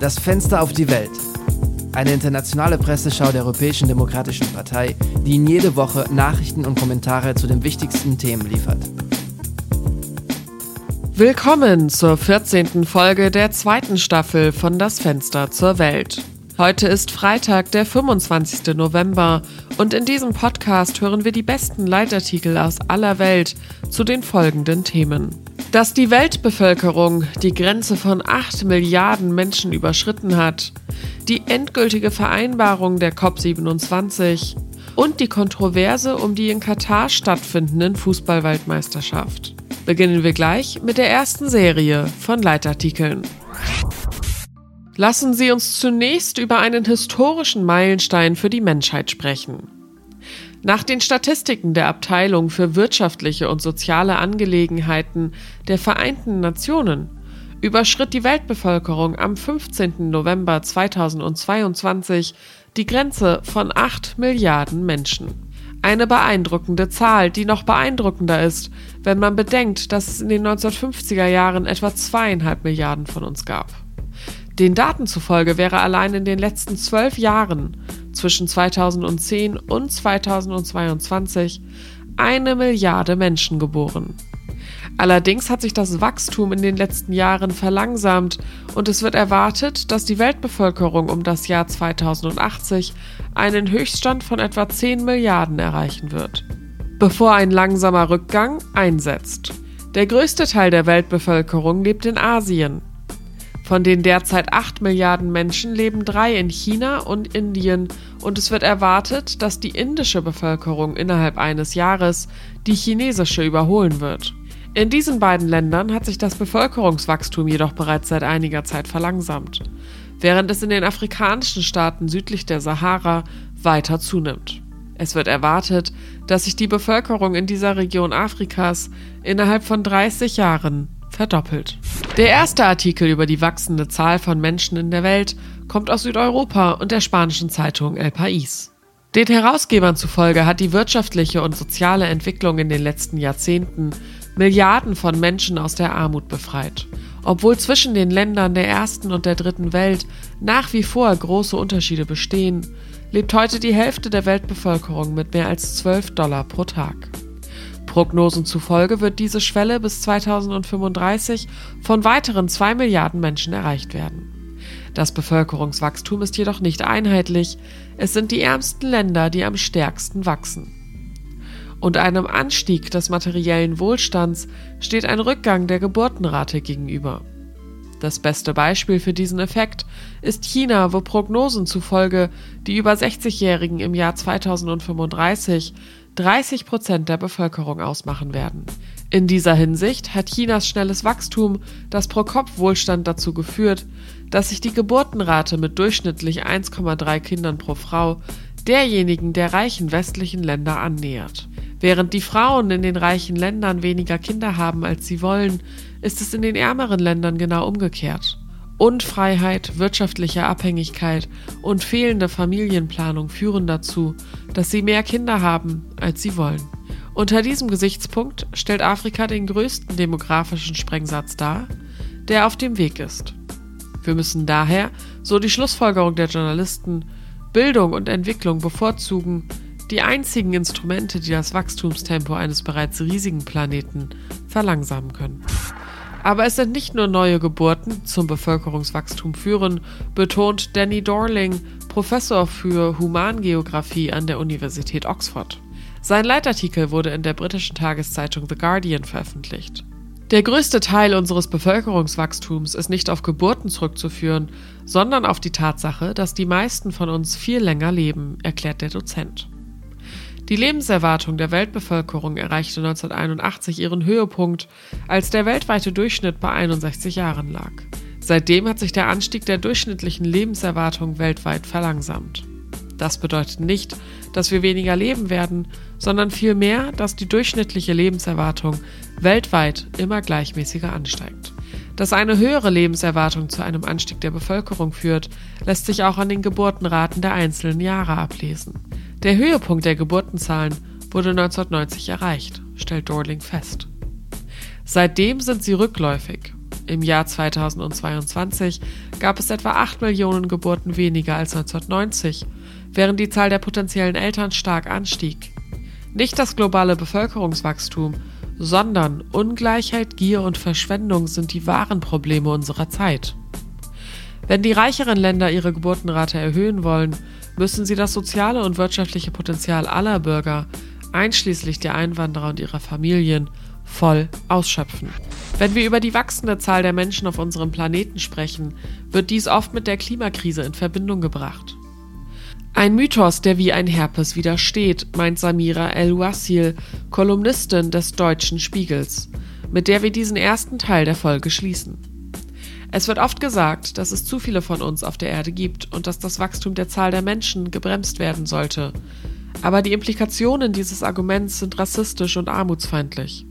Das Fenster auf die Welt. Eine internationale Presseschau der Europäischen Demokratischen Partei, die Ihnen jede Woche Nachrichten und Kommentare zu den wichtigsten Themen liefert. Willkommen zur 14. Folge der zweiten Staffel von Das Fenster zur Welt. Heute ist Freitag, der 25. November und in diesem Podcast hören wir die besten Leitartikel aus aller Welt zu den folgenden Themen. Dass die Weltbevölkerung die Grenze von 8 Milliarden Menschen überschritten hat, die endgültige Vereinbarung der COP27 und die Kontroverse um die in Katar stattfindenden Fußballweltmeisterschaft. Beginnen wir gleich mit der ersten Serie von Leitartikeln. Lassen Sie uns zunächst über einen historischen Meilenstein für die Menschheit sprechen. Nach den Statistiken der Abteilung für wirtschaftliche und soziale Angelegenheiten der Vereinten Nationen überschritt die Weltbevölkerung am 15. November 2022 die Grenze von 8 Milliarden Menschen. Eine beeindruckende Zahl, die noch beeindruckender ist, wenn man bedenkt, dass es in den 1950er Jahren etwa zweieinhalb Milliarden von uns gab. Den Daten zufolge wäre allein in den letzten zwölf Jahren zwischen 2010 und 2022 eine Milliarde Menschen geboren. Allerdings hat sich das Wachstum in den letzten Jahren verlangsamt und es wird erwartet, dass die Weltbevölkerung um das Jahr 2080 einen Höchststand von etwa 10 Milliarden erreichen wird, bevor ein langsamer Rückgang einsetzt. Der größte Teil der Weltbevölkerung lebt in Asien, von den derzeit 8 Milliarden Menschen leben drei in China und Indien und es wird erwartet, dass die indische Bevölkerung innerhalb eines Jahres die chinesische überholen wird. In diesen beiden Ländern hat sich das Bevölkerungswachstum jedoch bereits seit einiger Zeit verlangsamt, während es in den afrikanischen Staaten südlich der Sahara weiter zunimmt. Es wird erwartet, dass sich die Bevölkerung in dieser Region Afrikas innerhalb von 30 Jahren verdoppelt. Der erste Artikel über die wachsende Zahl von Menschen in der Welt kommt aus Südeuropa und der spanischen Zeitung El País. Den Herausgebern zufolge hat die wirtschaftliche und soziale Entwicklung in den letzten Jahrzehnten Milliarden von Menschen aus der Armut befreit. Obwohl zwischen den Ländern der ersten und der dritten Welt nach wie vor große Unterschiede bestehen, lebt heute die Hälfte der Weltbevölkerung mit mehr als 12 Dollar pro Tag. Prognosen zufolge wird diese Schwelle bis 2035 von weiteren 2 Milliarden Menschen erreicht werden. Das Bevölkerungswachstum ist jedoch nicht einheitlich, es sind die ärmsten Länder, die am stärksten wachsen. Und einem Anstieg des materiellen Wohlstands steht ein Rückgang der Geburtenrate gegenüber. Das beste Beispiel für diesen Effekt ist China, wo Prognosen zufolge die über 60-Jährigen im Jahr 2035 30 Prozent der Bevölkerung ausmachen werden. In dieser Hinsicht hat Chinas schnelles Wachstum das Pro-Kopf-Wohlstand dazu geführt, dass sich die Geburtenrate mit durchschnittlich 1,3 Kindern pro Frau derjenigen der reichen westlichen Länder annähert. Während die Frauen in den reichen Ländern weniger Kinder haben, als sie wollen, ist es in den ärmeren Ländern genau umgekehrt. Unfreiheit, wirtschaftliche Abhängigkeit und fehlende Familienplanung führen dazu, dass sie mehr Kinder haben, als sie wollen. Unter diesem Gesichtspunkt stellt Afrika den größten demografischen Sprengsatz dar, der auf dem Weg ist. Wir müssen daher, so die Schlussfolgerung der Journalisten, Bildung und Entwicklung bevorzugen, die einzigen Instrumente, die das Wachstumstempo eines bereits riesigen Planeten verlangsamen können. Aber es sind nicht nur neue Geburten zum Bevölkerungswachstum führen, betont Danny Dorling, Professor für Humangeographie an der Universität Oxford. Sein Leitartikel wurde in der britischen Tageszeitung The Guardian veröffentlicht. Der größte Teil unseres Bevölkerungswachstums ist nicht auf Geburten zurückzuführen, sondern auf die Tatsache, dass die meisten von uns viel länger leben, erklärt der Dozent. Die Lebenserwartung der Weltbevölkerung erreichte 1981 ihren Höhepunkt, als der weltweite Durchschnitt bei 61 Jahren lag. Seitdem hat sich der Anstieg der durchschnittlichen Lebenserwartung weltweit verlangsamt. Das bedeutet nicht, dass wir weniger leben werden, sondern vielmehr, dass die durchschnittliche Lebenserwartung weltweit immer gleichmäßiger ansteigt. Dass eine höhere Lebenserwartung zu einem Anstieg der Bevölkerung führt, lässt sich auch an den Geburtenraten der einzelnen Jahre ablesen. Der Höhepunkt der Geburtenzahlen wurde 1990 erreicht, stellt Dorling fest. Seitdem sind sie rückläufig Im Jahr 2022 gab es etwa 8 Millionen Geburten weniger als 1990, während die Zahl der potenziellen Eltern stark anstieg. Nicht das globale Bevölkerungswachstum, sondern Ungleichheit, Gier und Verschwendung sind die wahren Probleme unserer Zeit. Wenn die reicheren Länder ihre Geburtenrate erhöhen wollen, müssen sie das soziale und wirtschaftliche Potenzial aller Bürger, einschließlich der Einwanderer und ihrer Familien, voll ausschöpfen. Wenn wir über die wachsende Zahl der Menschen auf unserem Planeten sprechen, wird dies oft mit der Klimakrise in Verbindung gebracht. Ein Mythos, der wie ein Herpes widersteht, meint Samira El-Wassil, Kolumnistin des Deutschen Spiegels, mit der wir diesen ersten Teil der Folge schließen. Es wird oft gesagt, dass es zu viele von uns auf der Erde gibt und dass das Wachstum der Zahl der Menschen gebremst werden sollte. Aber die Implikationen dieses Arguments sind rassistisch und armutsfeindlich.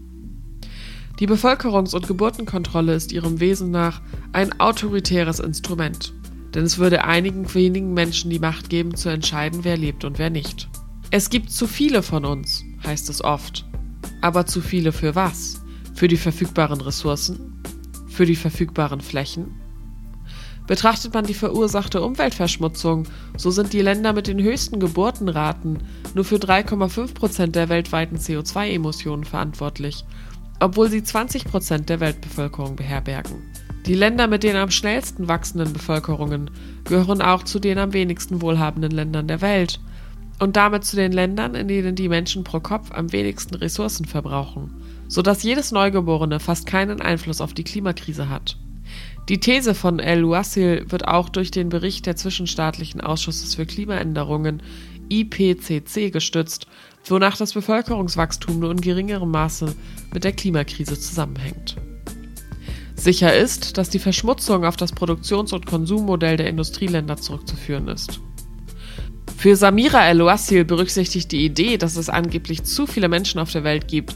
Die Bevölkerungs- und Geburtenkontrolle ist ihrem Wesen nach ein autoritäres Instrument denn es würde einigen wenigen Menschen die Macht geben, zu entscheiden, wer lebt und wer nicht. Es gibt zu viele von uns, heißt es oft. Aber zu viele für was? Für die verfügbaren Ressourcen? Für die verfügbaren Flächen? Betrachtet man die verursachte Umweltverschmutzung, so sind die Länder mit den höchsten Geburtenraten nur für 3,5 Prozent der weltweiten CO2-Emissionen verantwortlich, obwohl sie 20 Prozent der Weltbevölkerung beherbergen. Die Länder mit den am schnellsten wachsenden Bevölkerungen gehören auch zu den am wenigsten wohlhabenden Ländern der Welt und damit zu den Ländern, in denen die Menschen pro Kopf am wenigsten Ressourcen verbrauchen, sodass jedes Neugeborene fast keinen Einfluss auf die Klimakrise hat. Die These von El Wassil wird auch durch den Bericht der Zwischenstaatlichen Ausschusses für Klimaänderungen IPCC gestützt, wonach das Bevölkerungswachstum nur in geringerem Maße mit der Klimakrise zusammenhängt. Sicher ist, dass die Verschmutzung auf das Produktions- und Konsummodell der Industrieländer zurückzuführen ist. Für Samira El-Wassil berücksichtigt die Idee, dass es angeblich zu viele Menschen auf der Welt gibt,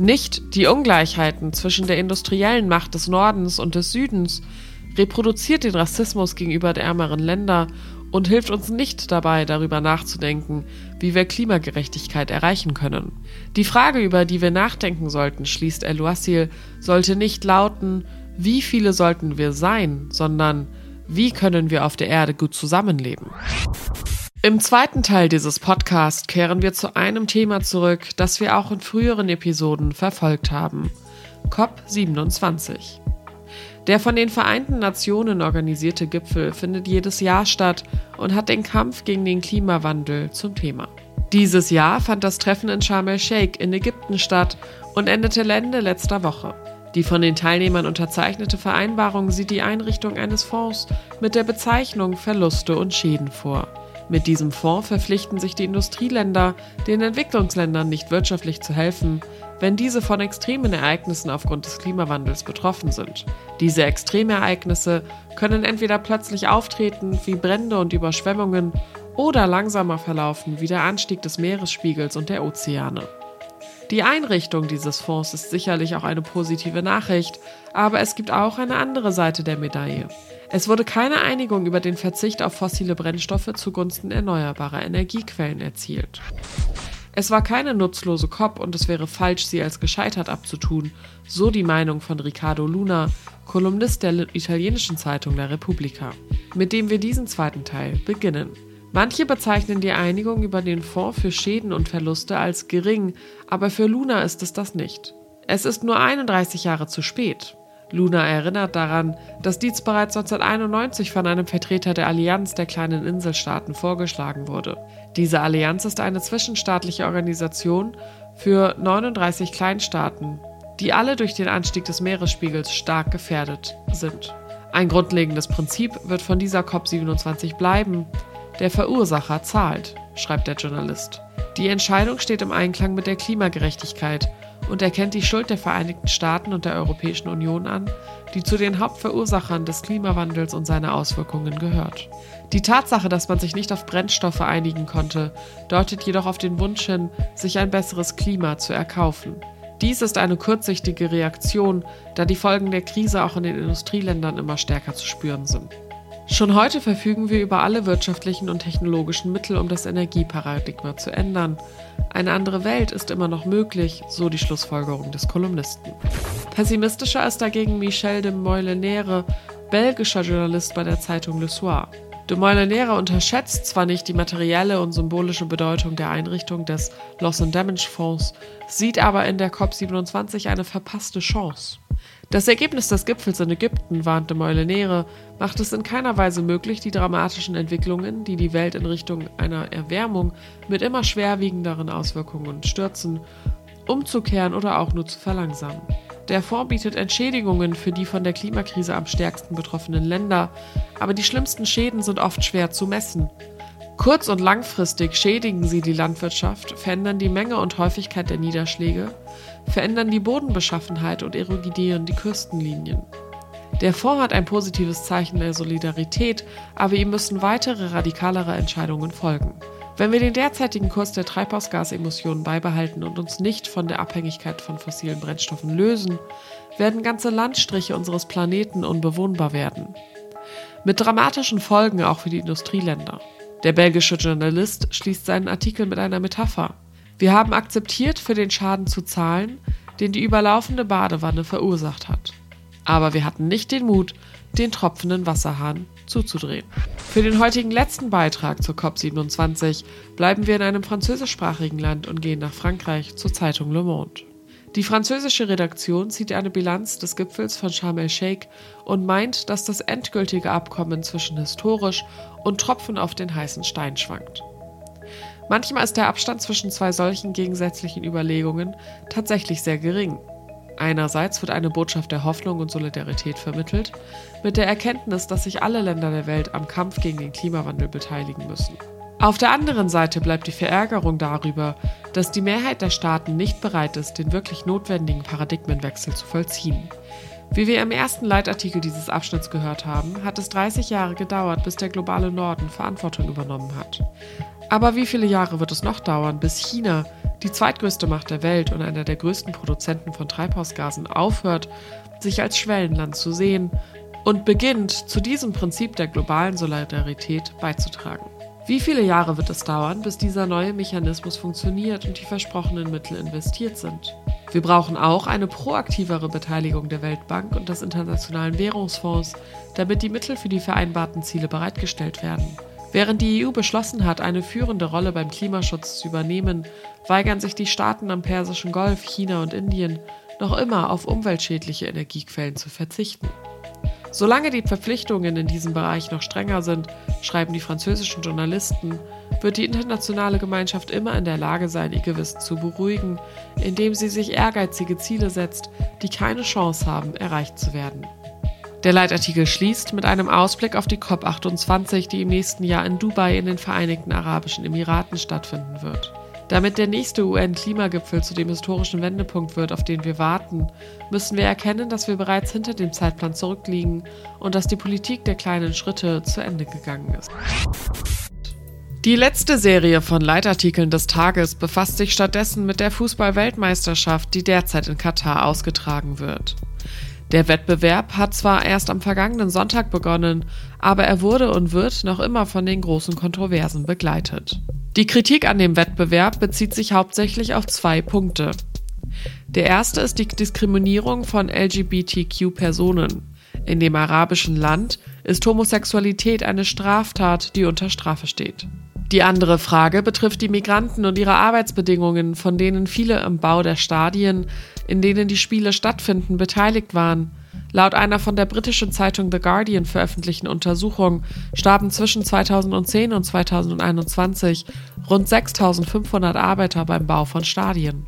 nicht die Ungleichheiten zwischen der industriellen Macht des Nordens und des Südens, reproduziert den Rassismus gegenüber der ärmeren Länder und hilft uns nicht dabei, darüber nachzudenken, wie wir Klimagerechtigkeit erreichen können. Die Frage, über die wir nachdenken sollten, schließt El-Wassil, sollte nicht lauten, wie viele sollten wir sein, sondern wie können wir auf der Erde gut zusammenleben. Im zweiten Teil dieses Podcasts kehren wir zu einem Thema zurück, das wir auch in früheren Episoden verfolgt haben. COP27. Der von den Vereinten Nationen organisierte Gipfel findet jedes Jahr statt und hat den Kampf gegen den Klimawandel zum Thema. Dieses Jahr fand das Treffen in Sharm el-Sheikh in Ägypten statt und endete Ende letzter Woche. Die von den Teilnehmern unterzeichnete Vereinbarung sieht die Einrichtung eines Fonds mit der Bezeichnung Verluste und Schäden vor. Mit diesem Fonds verpflichten sich die Industrieländer, den Entwicklungsländern nicht wirtschaftlich zu helfen, wenn diese von extremen Ereignissen aufgrund des Klimawandels betroffen sind. Diese Extremereignisse können entweder plötzlich auftreten, wie Brände und Überschwemmungen, oder langsamer verlaufen, wie der Anstieg des Meeresspiegels und der Ozeane. Die Einrichtung dieses Fonds ist sicherlich auch eine positive Nachricht, aber es gibt auch eine andere Seite der Medaille. Es wurde keine Einigung über den Verzicht auf fossile Brennstoffe zugunsten erneuerbarer Energiequellen erzielt. Es war keine nutzlose COP und es wäre falsch, sie als gescheitert abzutun, so die Meinung von Riccardo Luna, Kolumnist der italienischen Zeitung La Repubblica, mit dem wir diesen zweiten Teil beginnen. Manche bezeichnen die Einigung über den Fonds für Schäden und Verluste als gering, aber für Luna ist es das nicht. Es ist nur 31 Jahre zu spät. Luna erinnert daran, dass dies bereits 1991 von einem Vertreter der Allianz der kleinen Inselstaaten vorgeschlagen wurde. Diese Allianz ist eine zwischenstaatliche Organisation für 39 Kleinstaaten, die alle durch den Anstieg des Meeresspiegels stark gefährdet sind. Ein grundlegendes Prinzip wird von dieser COP27 bleiben, der Verursacher zahlt, schreibt der Journalist. Die Entscheidung steht im Einklang mit der Klimagerechtigkeit und erkennt die Schuld der Vereinigten Staaten und der Europäischen Union an, die zu den Hauptverursachern des Klimawandels und seiner Auswirkungen gehört. Die Tatsache, dass man sich nicht auf Brennstoffe einigen konnte, deutet jedoch auf den Wunsch hin, sich ein besseres Klima zu erkaufen. Dies ist eine kurzsichtige Reaktion, da die Folgen der Krise auch in den Industrieländern immer stärker zu spüren sind. Schon heute verfügen wir über alle wirtschaftlichen und technologischen Mittel, um das Energieparadigma zu ändern. Eine andere Welt ist immer noch möglich, so die Schlussfolgerung des Kolumnisten. Pessimistischer ist dagegen Michel de Moilenere, belgischer Journalist bei der Zeitung Le Soir. De Moilenere unterschätzt zwar nicht die materielle und symbolische Bedeutung der Einrichtung des Loss and Damage Fonds, sieht aber in der COP27 eine verpasste Chance. Das Ergebnis des Gipfels in Ägypten, warnte Moilenere, macht es in keiner Weise möglich, die dramatischen Entwicklungen, die die Welt in Richtung einer Erwärmung mit immer schwerwiegenderen Auswirkungen stürzen, umzukehren oder auch nur zu verlangsamen. Der Fonds bietet Entschädigungen für die von der Klimakrise am stärksten betroffenen Länder, aber die schlimmsten Schäden sind oft schwer zu messen. Kurz- und langfristig schädigen sie die Landwirtschaft, verändern die Menge und Häufigkeit der Niederschläge, verändern die Bodenbeschaffenheit und erodieren die Küstenlinien. Der Fonds hat ein positives Zeichen der Solidarität, aber ihm müssen weitere radikalere Entscheidungen folgen. Wenn wir den derzeitigen Kurs der Treibhausgasemissionen beibehalten und uns nicht von der Abhängigkeit von fossilen Brennstoffen lösen, werden ganze Landstriche unseres Planeten unbewohnbar werden. Mit dramatischen Folgen auch für die Industrieländer. Der belgische Journalist schließt seinen Artikel mit einer Metapher. Wir haben akzeptiert, für den Schaden zu zahlen, den die überlaufende Badewanne verursacht hat. Aber wir hatten nicht den Mut, den tropfenden Wasserhahn zuzudrehen. Für den heutigen letzten Beitrag zur COP27 bleiben wir in einem französischsprachigen Land und gehen nach Frankreich zur Zeitung Le Monde. Die französische Redaktion zieht eine Bilanz des Gipfels von Sharm el-Sheikh und meint, dass das endgültige Abkommen zwischen historisch und Tropfen auf den heißen Stein schwankt. Manchmal ist der Abstand zwischen zwei solchen gegensätzlichen Überlegungen tatsächlich sehr gering. Einerseits wird eine Botschaft der Hoffnung und Solidarität vermittelt, mit der Erkenntnis, dass sich alle Länder der Welt am Kampf gegen den Klimawandel beteiligen müssen. Auf der anderen Seite bleibt die Verärgerung darüber, dass die Mehrheit der Staaten nicht bereit ist, den wirklich notwendigen Paradigmenwechsel zu vollziehen. Wie wir im ersten Leitartikel dieses Abschnitts gehört haben, hat es 30 Jahre gedauert, bis der globale Norden Verantwortung übernommen hat. Aber wie viele Jahre wird es noch dauern, bis China, die zweitgrößte Macht der Welt und einer der größten Produzenten von Treibhausgasen, aufhört, sich als Schwellenland zu sehen und beginnt, zu diesem Prinzip der globalen Solidarität beizutragen? Wie viele Jahre wird es dauern, bis dieser neue Mechanismus funktioniert und die versprochenen Mittel investiert sind? Wir brauchen auch eine proaktivere Beteiligung der Weltbank und des Internationalen Währungsfonds, damit die Mittel für die vereinbarten Ziele bereitgestellt werden. Während die EU beschlossen hat, eine führende Rolle beim Klimaschutz zu übernehmen, weigern sich die Staaten am Persischen Golf, China und Indien noch immer auf umweltschädliche Energiequellen zu verzichten. Solange die Verpflichtungen in diesem Bereich noch strenger sind, schreiben die französischen Journalisten, wird die internationale Gemeinschaft immer in der Lage sein, ihr Gewissen zu beruhigen, indem sie sich ehrgeizige Ziele setzt, die keine Chance haben, erreicht zu werden. Der Leitartikel schließt mit einem Ausblick auf die COP28, die im nächsten Jahr in Dubai in den Vereinigten Arabischen Emiraten stattfinden wird. Damit der nächste UN-Klimagipfel zu dem historischen Wendepunkt wird, auf den wir warten, müssen wir erkennen, dass wir bereits hinter dem Zeitplan zurückliegen und dass die Politik der kleinen Schritte zu Ende gegangen ist. Die letzte Serie von Leitartikeln des Tages befasst sich stattdessen mit der Fußball-Weltmeisterschaft, die derzeit in Katar ausgetragen wird. Der Wettbewerb hat zwar erst am vergangenen Sonntag begonnen, aber er wurde und wird noch immer von den großen Kontroversen begleitet. Die Kritik an dem Wettbewerb bezieht sich hauptsächlich auf zwei Punkte. Der erste ist die Diskriminierung von LGBTQ-Personen. In dem arabischen Land ist Homosexualität eine Straftat, die unter Strafe steht. Die andere Frage betrifft die Migranten und ihre Arbeitsbedingungen, von denen viele am Bau der Stadien, in denen die Spiele stattfinden, beteiligt waren. Laut einer von der britischen Zeitung The Guardian veröffentlichten Untersuchung starben zwischen 2010 und 2021 rund 6500 Arbeiter beim Bau von Stadien.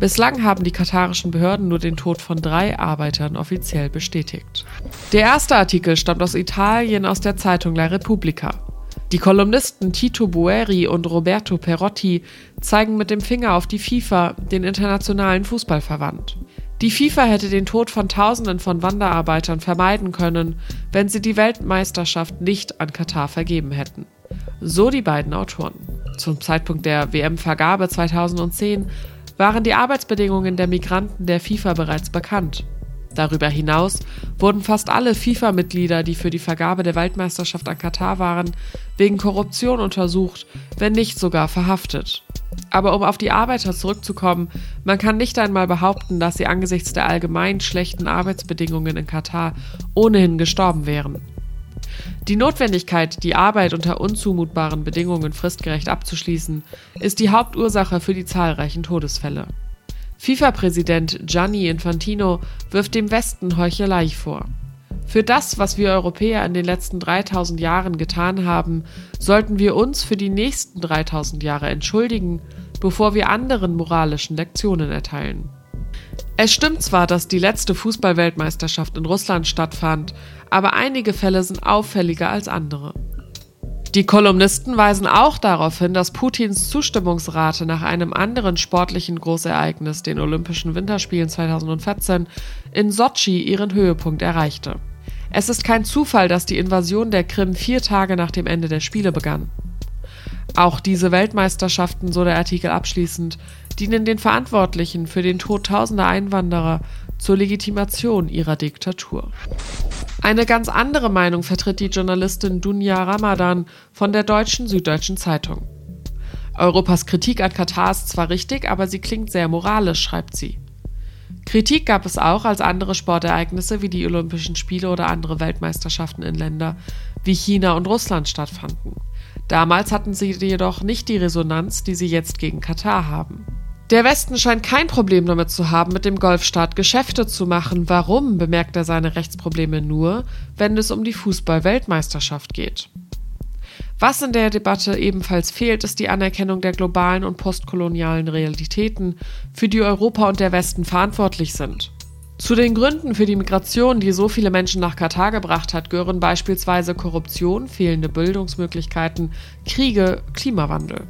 Bislang haben die katarischen Behörden nur den Tod von drei Arbeitern offiziell bestätigt. Der erste Artikel stammt aus Italien aus der Zeitung La Repubblica. Die Kolumnisten Tito Bueri und Roberto Perotti zeigen mit dem Finger auf die FIFA, den internationalen Fußballverband. Die FIFA hätte den Tod von Tausenden von Wanderarbeitern vermeiden können, wenn sie die Weltmeisterschaft nicht an Katar vergeben hätten. So die beiden Autoren. Zum Zeitpunkt der WM-Vergabe 2010 waren die Arbeitsbedingungen der Migranten der FIFA bereits bekannt. Darüber hinaus wurden fast alle FIFA-Mitglieder, die für die Vergabe der Weltmeisterschaft an Katar waren, wegen Korruption untersucht, wenn nicht sogar verhaftet. Aber um auf die Arbeiter zurückzukommen, man kann nicht einmal behaupten, dass sie angesichts der allgemein schlechten Arbeitsbedingungen in Katar ohnehin gestorben wären. Die Notwendigkeit, die Arbeit unter unzumutbaren Bedingungen fristgerecht abzuschließen, ist die Hauptursache für die zahlreichen Todesfälle. FIFA-Präsident Gianni Infantino wirft dem Westen Heuchelei vor. Für das, was wir Europäer in den letzten 3000 Jahren getan haben, sollten wir uns für die nächsten 3000 Jahre entschuldigen, bevor wir anderen moralischen Lektionen erteilen. Es stimmt zwar, dass die letzte Fußballweltmeisterschaft in Russland stattfand, aber einige Fälle sind auffälliger als andere. Die Kolumnisten weisen auch darauf hin, dass Putins Zustimmungsrate nach einem anderen sportlichen Großereignis, den Olympischen Winterspielen 2014, in Sotschi ihren Höhepunkt erreichte. Es ist kein Zufall, dass die Invasion der Krim vier Tage nach dem Ende der Spiele begann. Auch diese Weltmeisterschaften, so der Artikel abschließend, dienen den Verantwortlichen für den Tod tausender Einwanderer zur Legitimation ihrer Diktatur. Eine ganz andere Meinung vertritt die Journalistin Dunja Ramadan von der deutschen Süddeutschen Zeitung. Europas Kritik an Katar ist zwar richtig, aber sie klingt sehr moralisch, schreibt sie. Kritik gab es auch, als andere Sportereignisse wie die Olympischen Spiele oder andere Weltmeisterschaften in Länder wie China und Russland stattfanden. Damals hatten sie jedoch nicht die Resonanz, die sie jetzt gegen Katar haben. Der Westen scheint kein Problem damit zu haben, mit dem Golfstaat Geschäfte zu machen. Warum bemerkt er seine Rechtsprobleme nur, wenn es um die Fußball-Weltmeisterschaft geht? Was in der Debatte ebenfalls fehlt, ist die Anerkennung der globalen und postkolonialen Realitäten, für die Europa und der Westen verantwortlich sind. Zu den Gründen für die Migration, die so viele Menschen nach Katar gebracht hat, gehören beispielsweise Korruption, fehlende Bildungsmöglichkeiten, Kriege, Klimawandel.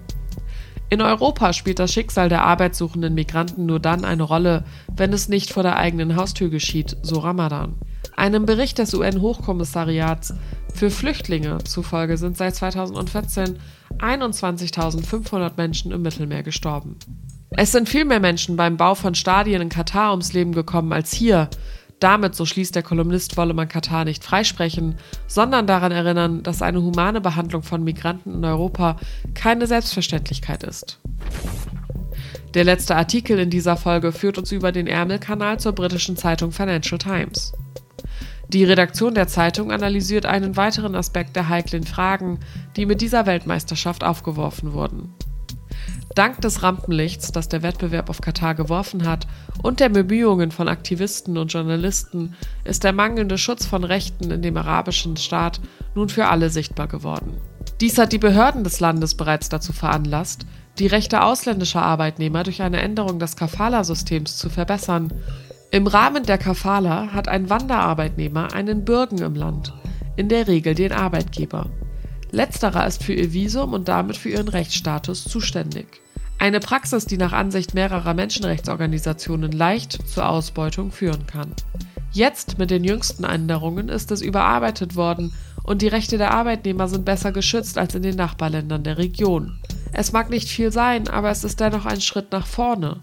In Europa spielt das Schicksal der arbeitssuchenden Migranten nur dann eine Rolle, wenn es nicht vor der eigenen Haustür geschieht, so Ramadan. Einem Bericht des UN-Hochkommissariats für Flüchtlinge zufolge sind seit 2014 21.500 Menschen im Mittelmeer gestorben. Es sind viel mehr Menschen beim Bau von Stadien in Katar ums Leben gekommen als hier, damit, so schließt der Kolumnist, wolle man Katar nicht freisprechen, sondern daran erinnern, dass eine humane Behandlung von Migranten in Europa keine Selbstverständlichkeit ist. Der letzte Artikel in dieser Folge führt uns über den Ärmelkanal zur britischen Zeitung Financial Times. Die Redaktion der Zeitung analysiert einen weiteren Aspekt der heiklen Fragen, die mit dieser Weltmeisterschaft aufgeworfen wurden. Dank des Rampenlichts, das der Wettbewerb auf Katar geworfen hat, und der Bemühungen von Aktivisten und Journalisten ist der mangelnde Schutz von Rechten in dem arabischen Staat nun für alle sichtbar geworden. Dies hat die Behörden des Landes bereits dazu veranlasst, die Rechte ausländischer Arbeitnehmer durch eine Änderung des Kafala-Systems zu verbessern. Im Rahmen der Kafala hat ein Wanderarbeitnehmer einen Bürgen im Land, in der Regel den Arbeitgeber. Letzterer ist für ihr Visum und damit für ihren Rechtsstatus zuständig. Eine Praxis, die nach Ansicht mehrerer Menschenrechtsorganisationen leicht zur Ausbeutung führen kann. Jetzt mit den jüngsten Änderungen ist es überarbeitet worden und die Rechte der Arbeitnehmer sind besser geschützt als in den Nachbarländern der Region. Es mag nicht viel sein, aber es ist dennoch ein Schritt nach vorne.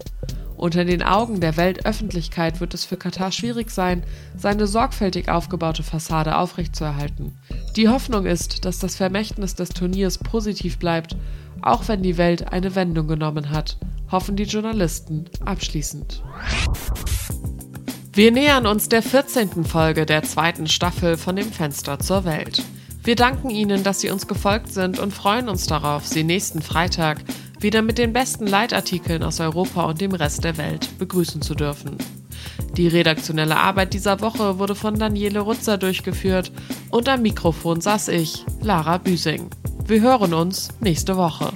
Unter den Augen der Weltöffentlichkeit wird es für Katar schwierig sein, seine sorgfältig aufgebaute Fassade aufrechtzuerhalten. Die Hoffnung ist, dass das Vermächtnis des Turniers positiv bleibt auch wenn die Welt eine Wendung genommen hat, hoffen die Journalisten abschließend. Wir nähern uns der 14. Folge der zweiten Staffel von dem Fenster zur Welt. Wir danken Ihnen, dass Sie uns gefolgt sind und freuen uns darauf, Sie nächsten Freitag wieder mit den besten Leitartikeln aus Europa und dem Rest der Welt begrüßen zu dürfen. Die redaktionelle Arbeit dieser Woche wurde von Daniele Rutzer durchgeführt und am Mikrofon saß ich, Lara Büsing. Wir hören uns nächste Woche.